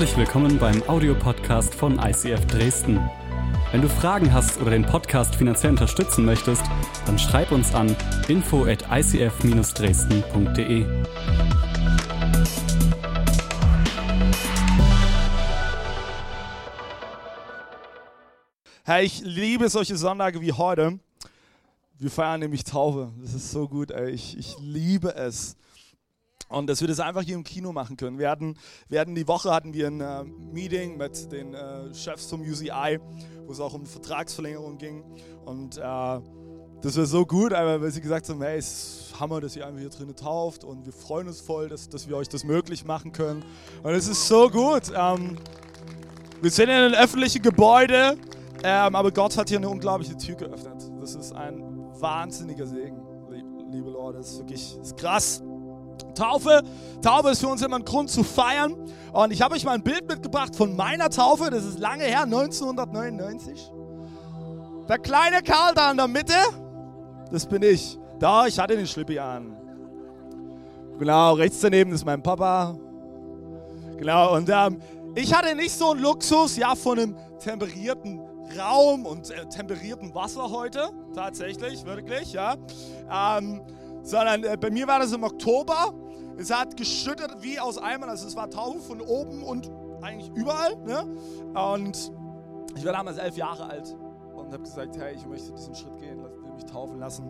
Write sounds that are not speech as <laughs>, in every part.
Herzlich willkommen beim Audiopodcast von ICF Dresden. Wenn du Fragen hast oder den Podcast finanziell unterstützen möchtest, dann schreib uns an info at icf-dresden.de. Hey, ich liebe solche Sonntage wie heute. Wir feiern nämlich Taufe. Das ist so gut, ey. Ich, ich liebe es. Und dass wir das einfach hier im Kino machen können. Wir hatten, wir hatten die Woche hatten wir ein äh, Meeting mit den äh, Chefs vom UCI, wo es auch um Vertragsverlängerung ging. Und äh, das war so gut, weil sie gesagt haben, hey, es ist Hammer, dass ihr einfach hier drinnen tauft und wir freuen uns voll, dass, dass wir euch das möglich machen können. Und es ist so gut. Ähm, wir sind in einem öffentlichen Gebäude, ähm, aber Gott hat hier eine unglaubliche Tür geöffnet. Das ist ein wahnsinniger Segen, liebe Leute. Das ist wirklich das ist krass. Taufe. Taufe ist für uns immer ein Grund zu feiern. Und ich habe euch mal ein Bild mitgebracht von meiner Taufe. Das ist lange her, 1999. Der kleine Karl da in der Mitte, das bin ich. Da, ich hatte den Schlippi an. Genau, rechts daneben ist mein Papa. Genau, und ähm, ich hatte nicht so einen Luxus, ja, von einem temperierten Raum und äh, temperiertem Wasser heute. Tatsächlich, wirklich, ja. Ähm, sondern äh, bei mir war das im Oktober. Es hat geschüttet wie aus Eimern, also es war Taufe von oben und eigentlich überall. Ne? Und ich war damals elf Jahre alt und habe gesagt, hey, ich möchte diesen Schritt gehen, will mich taufen lassen.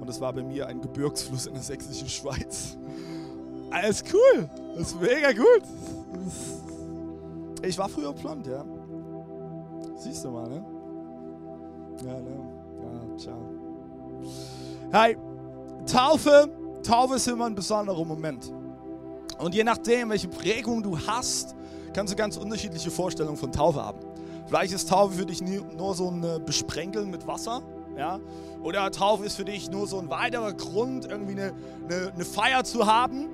Und es war bei mir ein Gebirgsfluss in der sächsischen Schweiz. Alles cool, das ist mega gut. Ich war früher blond, ja. Siehst du mal, ne? Ja, ne? Ja, ciao. Hey, Taufe, Taufe ist immer ein besonderer Moment. Und je nachdem, welche Prägung du hast, kannst du ganz unterschiedliche Vorstellungen von Taufe haben. Vielleicht ist Taufe für dich nur so ein Besprenkeln mit Wasser. Ja? Oder Taufe ist für dich nur so ein weiterer Grund, irgendwie eine, eine, eine Feier zu haben.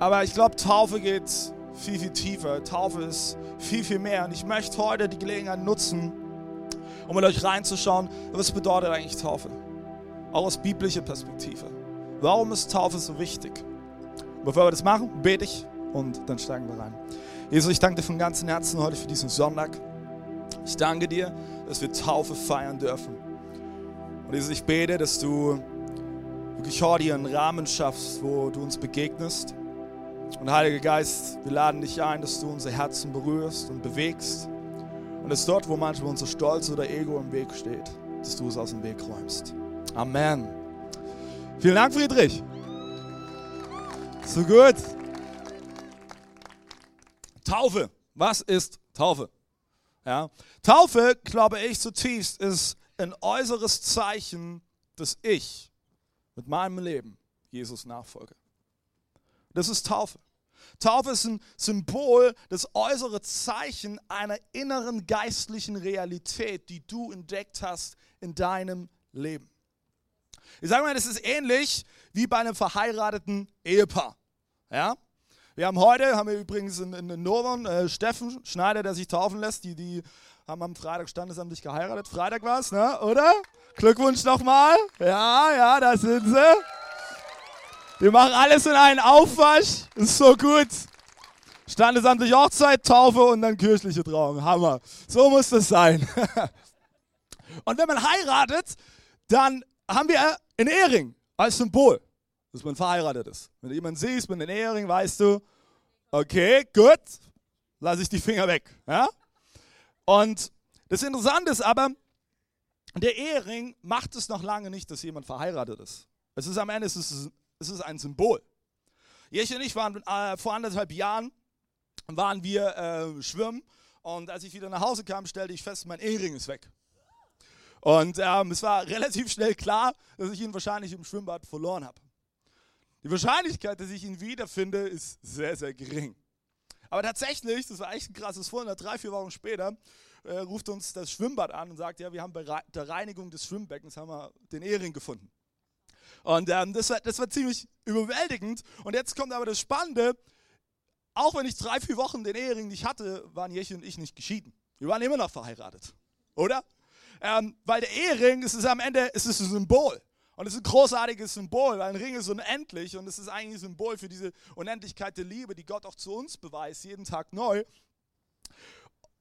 Aber ich glaube, Taufe geht viel, viel tiefer. Taufe ist viel, viel mehr. Und ich möchte heute die Gelegenheit nutzen, um mit euch reinzuschauen, was bedeutet eigentlich Taufe auch aus biblischer Perspektive. Warum ist Taufe so wichtig? Bevor wir das machen, bete ich und dann steigen wir rein. Jesus, ich danke dir von ganzem Herzen heute für diesen Sonntag. Ich danke dir, dass wir Taufe feiern dürfen. Und Jesus, ich bete, dass du wirklich heute hier einen Rahmen schaffst, wo du uns begegnest. Und Heiliger Geist, wir laden dich ein, dass du unser Herzen berührst und bewegst. Und dass dort, wo manchmal unser Stolz oder Ego im Weg steht, dass du es aus dem Weg räumst. Amen. Vielen Dank, Friedrich. So gut. Taufe. Was ist Taufe? Ja. Taufe, glaube ich zutiefst, ist ein äußeres Zeichen, dass ich mit meinem Leben Jesus nachfolge. Das ist Taufe. Taufe ist ein Symbol, das äußere Zeichen einer inneren geistlichen Realität, die du entdeckt hast in deinem Leben. Ich sage mal, das ist ähnlich wie bei einem verheirateten Ehepaar. Ja? Wir haben heute, haben wir übrigens in, in Novon, äh, Steffen Schneider, der sich taufen lässt. Die, die haben am Freitag standesamtlich geheiratet. Freitag war es, ne? oder? Glückwunsch nochmal. Ja, ja, da sind sie. Wir machen alles in einen Aufwasch. Ist so gut. Standesamtliche Hochzeit, Taufe und dann kirchliche Trauung. Hammer. So muss das sein. <laughs> Und wenn man heiratet, dann haben wir einen Ehering als Symbol, dass man verheiratet ist. Wenn du jemanden siehst mit einem Ehering, weißt du, okay, gut, lasse ich die Finger weg. Ja? Und das Interessante ist aber, der Ehering macht es noch lange nicht, dass jemand verheiratet ist. Es ist am Ende es ist, es ist ein Symbol. Jesch und ich waren äh, vor anderthalb Jahren waren wir äh, schwimmen und als ich wieder nach Hause kam, stellte ich fest, mein Ehering ist weg. Und ähm, es war <laughs> relativ schnell klar, dass ich ihn wahrscheinlich im Schwimmbad verloren habe. Die Wahrscheinlichkeit, dass ich ihn wiederfinde, ist sehr, sehr gering. Aber tatsächlich, das war echt ein krasses Wunder, drei, vier Wochen später äh, ruft uns das Schwimmbad an und sagt, ja, wir haben bei der Reinigung des Schwimmbeckens haben wir den Ehering gefunden. Und ähm, das, war, das war ziemlich überwältigend. Und jetzt kommt aber das Spannende, auch wenn ich drei, vier Wochen den Ehering nicht hatte, waren Jeche und ich nicht geschieden. Wir waren immer noch verheiratet. Oder? Ähm, weil der Ehering, es ist am Ende, es ein Symbol. Und es ist ein großartiges Symbol, weil ein Ring ist unendlich und es ist eigentlich ein Symbol für diese Unendlichkeit der Liebe, die Gott auch zu uns beweist, jeden Tag neu.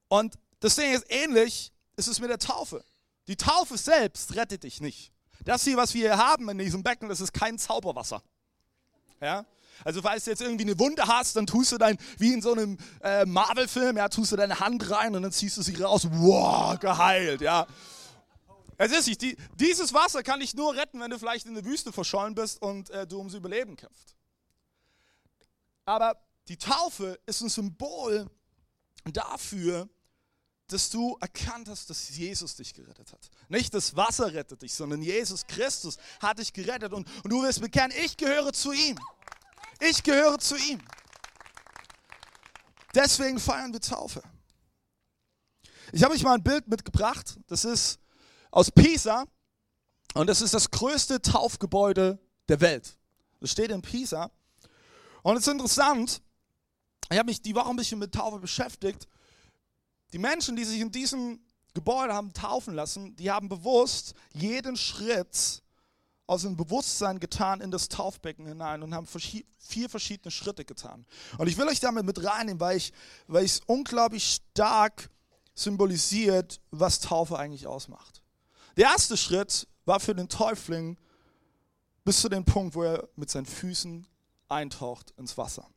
Und das Ding ist ähnlich, ist es mit der Taufe. Die Taufe selbst rettet dich nicht. Das hier, was wir hier haben in diesem Becken, das ist kein Zauberwasser. Ja? Also falls du jetzt irgendwie eine Wunde hast, dann tust du dein, wie in so einem äh, Marvel-Film, ja, tust du deine Hand rein und dann ziehst du sie raus. Wow, geheilt, ja. Es ist nicht, die, dieses Wasser kann dich nur retten, wenn du vielleicht in der Wüste verschollen bist und äh, du ums Überleben kämpfst. Aber die Taufe ist ein Symbol dafür, dass du erkannt hast, dass Jesus dich gerettet hat. Nicht das Wasser rettet dich, sondern Jesus Christus hat dich gerettet und, und du wirst bekennen, ich gehöre zu ihm. Ich gehöre zu ihm. Deswegen feiern wir Taufe. Ich habe euch mal ein Bild mitgebracht. Das ist aus Pisa und das ist das größte Taufgebäude der Welt. Das steht in Pisa. Und es ist interessant, ich habe mich die Woche ein bisschen mit Taufe beschäftigt. Die Menschen, die sich in diesem Gebäude haben taufen lassen, die haben bewusst jeden Schritt aus dem Bewusstsein getan in das Taufbecken hinein und haben vier verschiedene Schritte getan. Und ich will euch damit mit reinnehmen, weil ich weil es unglaublich stark symbolisiert, was Taufe eigentlich ausmacht. Der erste Schritt war für den Täufling bis zu dem Punkt, wo er mit seinen Füßen eintaucht ins Wasser.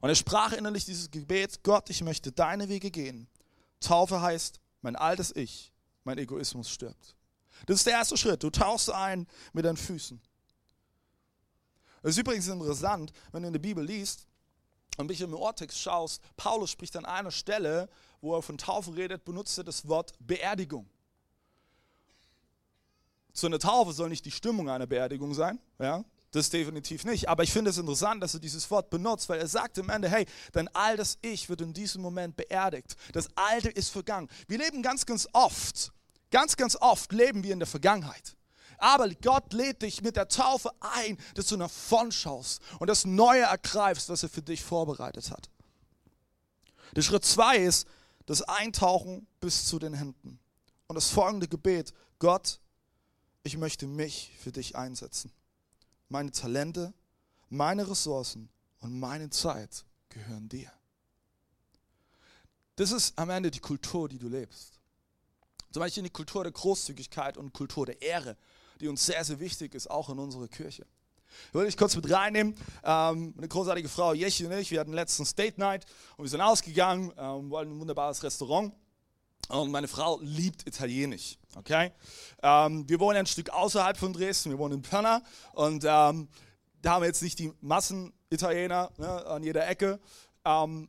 Und er sprach innerlich dieses Gebet, Gott, ich möchte deine Wege gehen. Taufe heißt, mein altes Ich, mein Egoismus stirbt. Das ist der erste Schritt. Du tauchst ein mit deinen Füßen. Es ist übrigens interessant, wenn du in der Bibel liest und ein bisschen im Ortext schaust, Paulus spricht an einer Stelle, wo er von Taufe redet, benutzt er das Wort Beerdigung. So eine Taufe soll nicht die Stimmung einer Beerdigung sein, ja, das definitiv nicht. Aber ich finde es interessant, dass er dieses Wort benutzt, weil er sagt am Ende, hey, dein altes Ich wird in diesem Moment beerdigt. Das Alte ist vergangen. Wir leben ganz, ganz oft Ganz, ganz oft leben wir in der Vergangenheit. Aber Gott lädt dich mit der Taufe ein, dass du nach vorn schaust und das Neue ergreifst, was er für dich vorbereitet hat. Der Schritt zwei ist das Eintauchen bis zu den Händen. Und das folgende Gebet, Gott, ich möchte mich für dich einsetzen. Meine Talente, meine Ressourcen und meine Zeit gehören dir. Das ist am Ende die Kultur, die du lebst. Zum Beispiel die Kultur der Großzügigkeit und Kultur der Ehre, die uns sehr, sehr wichtig ist, auch in unserer Kirche. Ich wollte dich kurz mit reinnehmen. Ähm, eine großartige Frau, Jeschi und ich, wir hatten letztens Date Night und wir sind ausgegangen, ähm, wollten ein wunderbares Restaurant. Und meine Frau liebt Italienisch. Okay? Ähm, wir wohnen ein Stück außerhalb von Dresden, wir wohnen in Pirna und ähm, da haben wir jetzt nicht die Massen-Italiener ne, an jeder Ecke. Und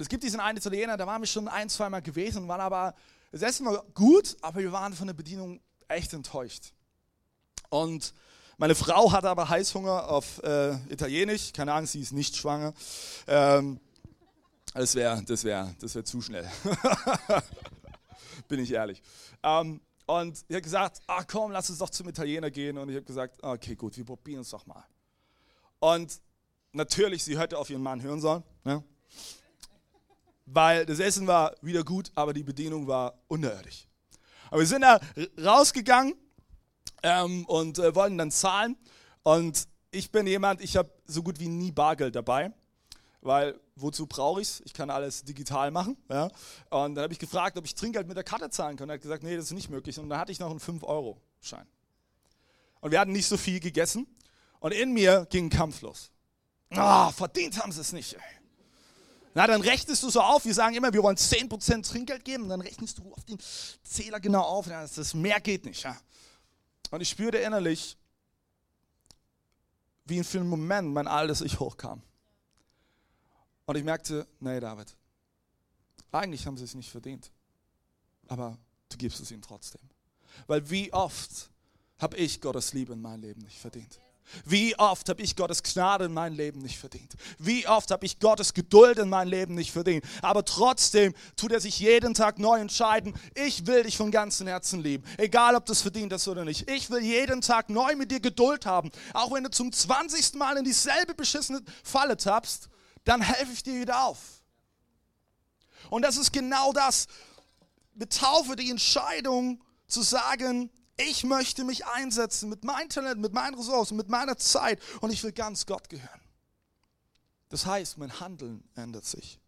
es gibt diesen einen Italiener, da waren wir schon ein, zwei Mal gewesen, waren aber das Essen war gut, aber wir waren von der Bedienung echt enttäuscht. Und meine Frau hatte aber Heißhunger auf äh, Italienisch. Keine Angst, sie ist nicht schwanger. Ähm, das wäre das wär, das wär zu schnell. <laughs> Bin ich ehrlich. Ähm, und ich habe gesagt, ach komm, lass uns doch zum Italiener gehen. Und ich habe gesagt, okay, gut, wir probieren es doch mal. Und natürlich, sie hätte auf ihren Mann hören sollen. Ne? Weil das Essen war wieder gut, aber die Bedienung war unterirdisch. Aber wir sind da rausgegangen ähm, und äh, wollten dann zahlen. Und ich bin jemand, ich habe so gut wie nie Bargeld dabei, weil wozu brauche ich es? Ich kann alles digital machen. Ja? Und dann habe ich gefragt, ob ich Trinkgeld mit der Karte zahlen kann. Er hat gesagt, nee, das ist nicht möglich. Und dann hatte ich noch einen 5-Euro-Schein. Und wir hatten nicht so viel gegessen. Und in mir ging ein Kampf los. Oh, verdient haben sie es nicht. Ey. Na, dann rechnest du so auf, wir sagen immer, wir wollen 10% Trinkgeld geben, und dann rechnest du auf den Zähler genau auf, das mehr geht nicht. Ja. Und ich spürte innerlich, wie in vielen Momenten mein altes Ich hochkam. Und ich merkte, nee, David, eigentlich haben sie es nicht verdient, aber du gibst es ihnen trotzdem. Weil wie oft habe ich Gottes Liebe in meinem Leben nicht verdient? Wie oft habe ich Gottes Gnade in meinem Leben nicht verdient? Wie oft habe ich Gottes Geduld in meinem Leben nicht verdient? Aber trotzdem tut er sich jeden Tag neu entscheiden, ich will dich von ganzem Herzen lieben. Egal, ob du es verdient hast oder nicht. Ich will jeden Tag neu mit dir Geduld haben. Auch wenn du zum 20. Mal in dieselbe beschissene Falle tappst, dann helfe ich dir wieder auf. Und das ist genau das. Mit Taufe die Entscheidung zu sagen, Ich möchte mich einsetzen mit meinem Talent, mit meinen Ressourcen, mit meiner Zeit und ich will ganz Gott gehören. Das heißt, mein Handeln ändert sich.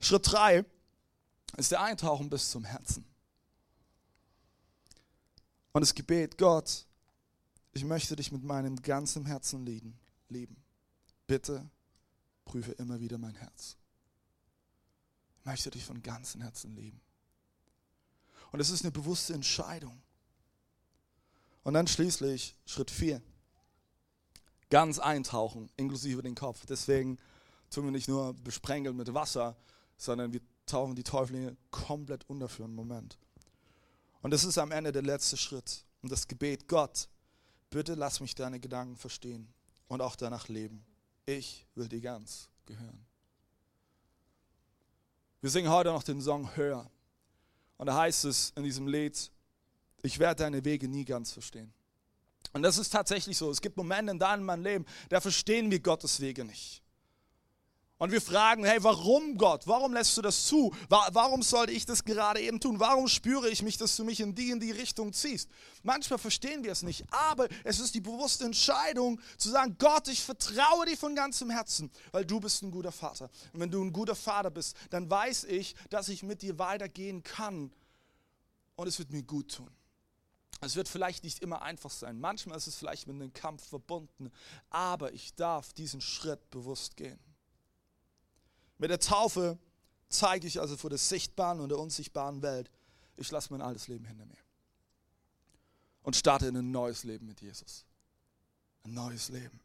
Schritt 3 ist der Eintauchen bis zum Herzen. Und das Gebet, Gott, ich möchte dich mit meinem ganzen Herzen lieben. Bitte prüfe immer wieder mein Herz. Ich möchte dich von ganzem Herzen lieben. Und es ist eine bewusste Entscheidung. Und dann schließlich Schritt 4. Ganz eintauchen, inklusive den Kopf. Deswegen tun wir nicht nur besprengeln mit Wasser, sondern wir tauchen die Täuflinge komplett unter für einen Moment. Und das ist am Ende der letzte Schritt. Und das Gebet, Gott, bitte lass mich deine Gedanken verstehen und auch danach leben. Ich will dir ganz gehören. Wir singen heute noch den Song Hör. Und da heißt es in diesem Lied, ich werde deine Wege nie ganz verstehen. Und das ist tatsächlich so. Es gibt Momente in deinem Leben, da verstehen wir Gottes Wege nicht. Und wir fragen, hey, warum Gott? Warum lässt du das zu? Warum sollte ich das gerade eben tun? Warum spüre ich mich, dass du mich in die in die Richtung ziehst? Manchmal verstehen wir es nicht, aber es ist die bewusste Entscheidung zu sagen, Gott, ich vertraue dir von ganzem Herzen, weil du bist ein guter Vater. Und wenn du ein guter Vater bist, dann weiß ich, dass ich mit dir weitergehen kann und es wird mir gut tun. Es wird vielleicht nicht immer einfach sein. Manchmal ist es vielleicht mit einem Kampf verbunden, aber ich darf diesen Schritt bewusst gehen. Mit der Taufe zeige ich also vor der sichtbaren und der unsichtbaren Welt, ich lasse mein altes Leben hinter mir. Und starte in ein neues Leben mit Jesus. Ein neues Leben.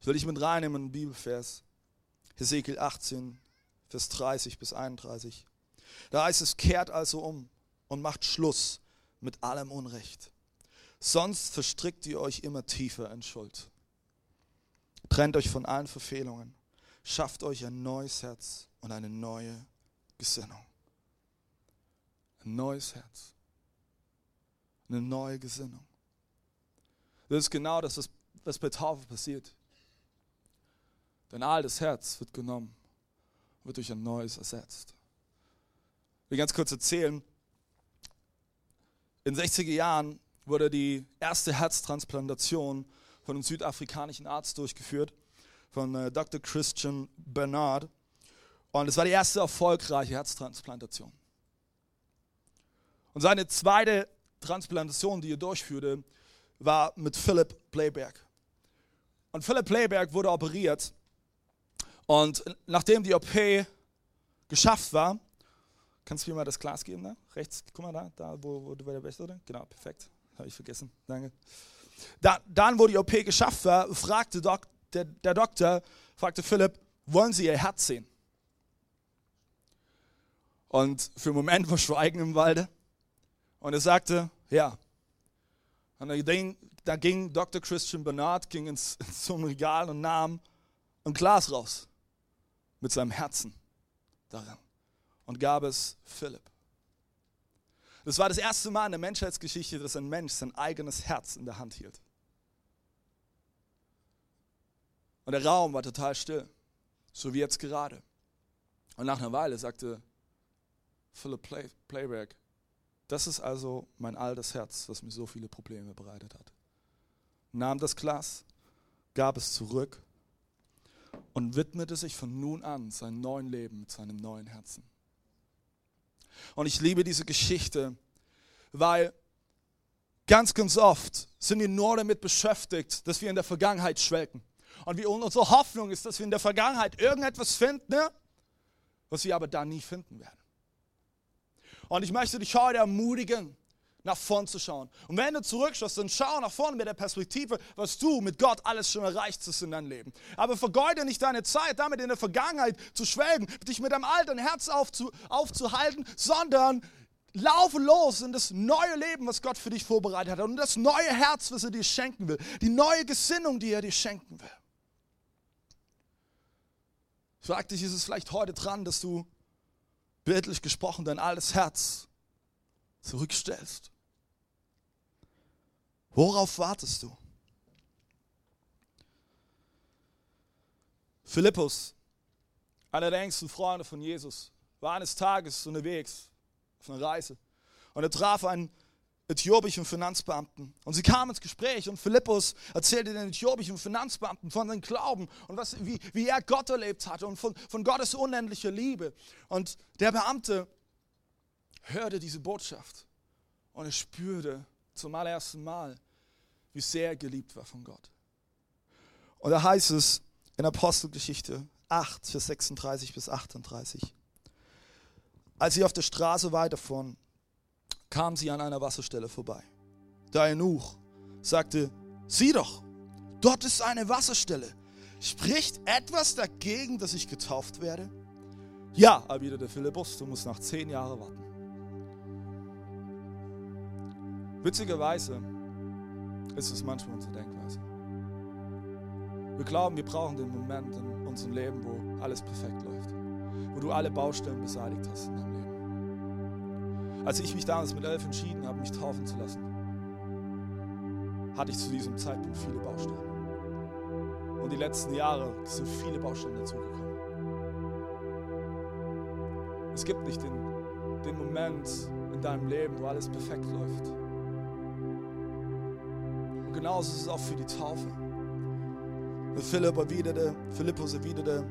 Ich will dich mit reinnehmen in den Bibelvers. Hesekiel 18, Vers 30 bis 31. Da heißt es, kehrt also um und macht Schluss mit allem Unrecht. Sonst verstrickt ihr euch immer tiefer in Schuld. Trennt euch von allen Verfehlungen. Schafft euch ein neues Herz und eine neue Gesinnung. Ein neues Herz. Eine neue Gesinnung. Das ist genau das, was bei Taufe passiert. Dein altes Herz wird genommen, wird durch ein neues ersetzt. Will ganz kurz erzählen. In den 60er Jahren wurde die erste Herztransplantation von einem südafrikanischen Arzt durchgeführt, von äh, Dr. Christian Bernard. Und es war die erste erfolgreiche Herztransplantation. Und seine zweite Transplantation, die er durchführte, war mit Philip Playberg. Und Philip Playberg wurde operiert. Und nachdem die OP geschafft war, kannst du mir mal das Glas geben, da? rechts, guck mal da, da wo, wo du bei der Beste, oder? Genau, perfekt. Habe ich vergessen, danke. Da, dann, wo die OP geschafft war, fragte Dok, der, der Doktor, fragte Philipp, wollen Sie Ihr Herz sehen? Und für einen Moment war Schweigen im Walde. Und er sagte, ja. Und da ging, da ging Dr. Christian Bernard ging ins, <laughs> zum Regal und nahm ein Glas raus mit seinem Herzen darin und gab es Philipp. Das war das erste Mal in der Menschheitsgeschichte, dass ein Mensch sein eigenes Herz in der Hand hielt. Und der Raum war total still, so wie jetzt gerade. Und nach einer Weile sagte Philip Play Playback, das ist also mein altes Herz, das mir so viele Probleme bereitet hat. Nahm das Glas, gab es zurück und widmete sich von nun an seinem neuen Leben mit seinem neuen Herzen. Und ich liebe diese Geschichte, weil ganz, ganz oft sind wir nur damit beschäftigt, dass wir in der Vergangenheit schwelgen. Und wie unsere Hoffnung ist, dass wir in der Vergangenheit irgendetwas finden, was wir aber da nie finden werden. Und ich möchte dich heute ermutigen, nach vorn zu schauen. Und wenn du zurückschaust, dann schau nach vorne mit der Perspektive, was du mit Gott alles schon erreicht hast in deinem Leben. Aber vergeude nicht deine Zeit, damit in der Vergangenheit zu schwelgen, dich mit deinem alten Herz aufzu, aufzuhalten, sondern laufe los in das neue Leben, was Gott für dich vorbereitet hat und das neue Herz, was er dir schenken will, die neue Gesinnung, die er dir schenken will. Frag dich, ist es vielleicht heute dran, dass du bildlich gesprochen dein altes Herz zurückstellst Worauf wartest du? Philippus, einer der engsten Freunde von Jesus, war eines Tages unterwegs auf einer Reise. Und er traf einen äthiopischen Finanzbeamten. Und sie kamen ins Gespräch und Philippus erzählte den äthiopischen Finanzbeamten von seinem Glauben und was, wie, wie er Gott erlebt hatte und von, von Gottes unendlicher Liebe. Und der Beamte hörte diese Botschaft und er spürte zum allerersten Mal, wie sehr er geliebt war von Gott. Und da heißt es in Apostelgeschichte 8, Vers 36 bis 38. Als sie auf der Straße weiterfuhren, kamen sie an einer Wasserstelle vorbei. Der Eunuch sagte, sieh doch, dort ist eine Wasserstelle. Spricht etwas dagegen, dass ich getauft werde? Ja, erwiderte Philippus, du musst nach zehn Jahren warten. Witzigerweise ist es manchmal unsere Denkweise. Wir glauben, wir brauchen den Moment in unserem Leben, wo alles perfekt läuft, wo du alle Baustellen beseitigt hast in deinem Leben. Als ich mich damals mit elf entschieden habe, mich taufen zu lassen, hatte ich zu diesem Zeitpunkt viele Baustellen. Und die letzten Jahre sind viele Baustellen dazugekommen. Es gibt nicht den, den Moment in deinem Leben, wo alles perfekt läuft. Genauso ist es auch für die Taufe. Philipp erwiderte, Philippus erwiderte,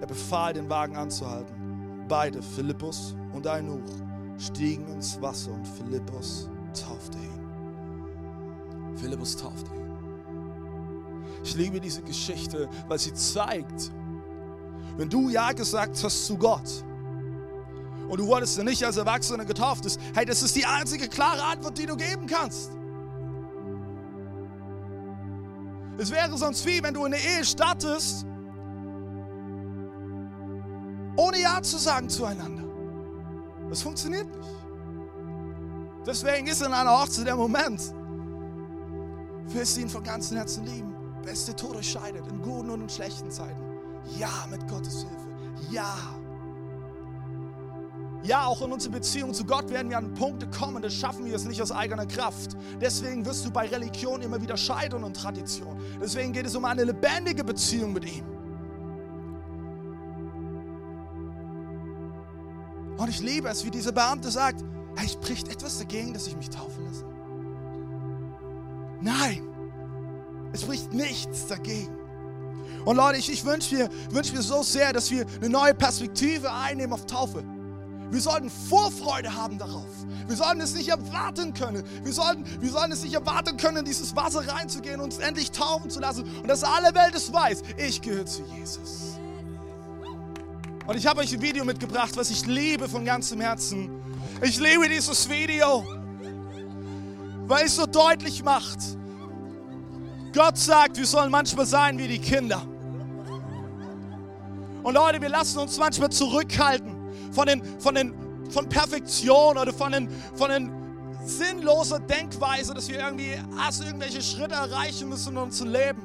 er befahl, den Wagen anzuhalten. Beide, Philippus und Eunuch, stiegen ins Wasser und Philippus taufte ihn. Philippus taufte ihn. Ich liebe diese Geschichte, weil sie zeigt, wenn du Ja gesagt hast zu Gott und du wurdest nicht als Erwachsener getauft, ist, hey, das ist die einzige klare Antwort, die du geben kannst. Es wäre sonst wie, wenn du eine Ehe startest, ohne Ja zu sagen zueinander. Das funktioniert nicht. Deswegen ist in einer Hochzeit der Moment, willst du ihn von ganzem Herzen lieben. Beste Tode scheidet, in guten und in schlechten Zeiten. Ja, mit Gottes Hilfe. Ja. Ja, auch in unserer Beziehung zu Gott werden wir an Punkte kommen, das schaffen wir es nicht aus eigener Kraft. Deswegen wirst du bei Religion immer wieder scheitern und Tradition. Deswegen geht es um eine lebendige Beziehung mit ihm. Und ich liebe es, wie dieser Beamte sagt, hey, spricht etwas dagegen, dass ich mich taufen lasse? Nein, es spricht nichts dagegen. Und Leute, ich, ich wünsche mir, wünsch mir so sehr, dass wir eine neue Perspektive einnehmen auf Taufe. Wir sollten Vorfreude haben darauf. Wir sollten es nicht erwarten können. Wir sollten, wir sollten es nicht erwarten können, in dieses Wasser reinzugehen und uns endlich taufen zu lassen. Und dass alle Welt es weiß, ich gehöre zu Jesus. Und ich habe euch ein Video mitgebracht, was ich liebe von ganzem Herzen. Ich liebe dieses Video, weil es so deutlich macht. Gott sagt, wir sollen manchmal sein wie die Kinder. Und Leute, wir lassen uns manchmal zurückhalten von, den, von, den, von Perfektion oder von den, von den sinnloser Denkweise, dass wir irgendwie erst irgendwelche Schritte erreichen müssen in unserem Leben.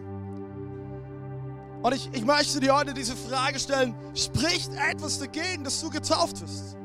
Und ich, ich möchte dir heute diese Frage stellen, spricht etwas dagegen, dass du getauft wirst?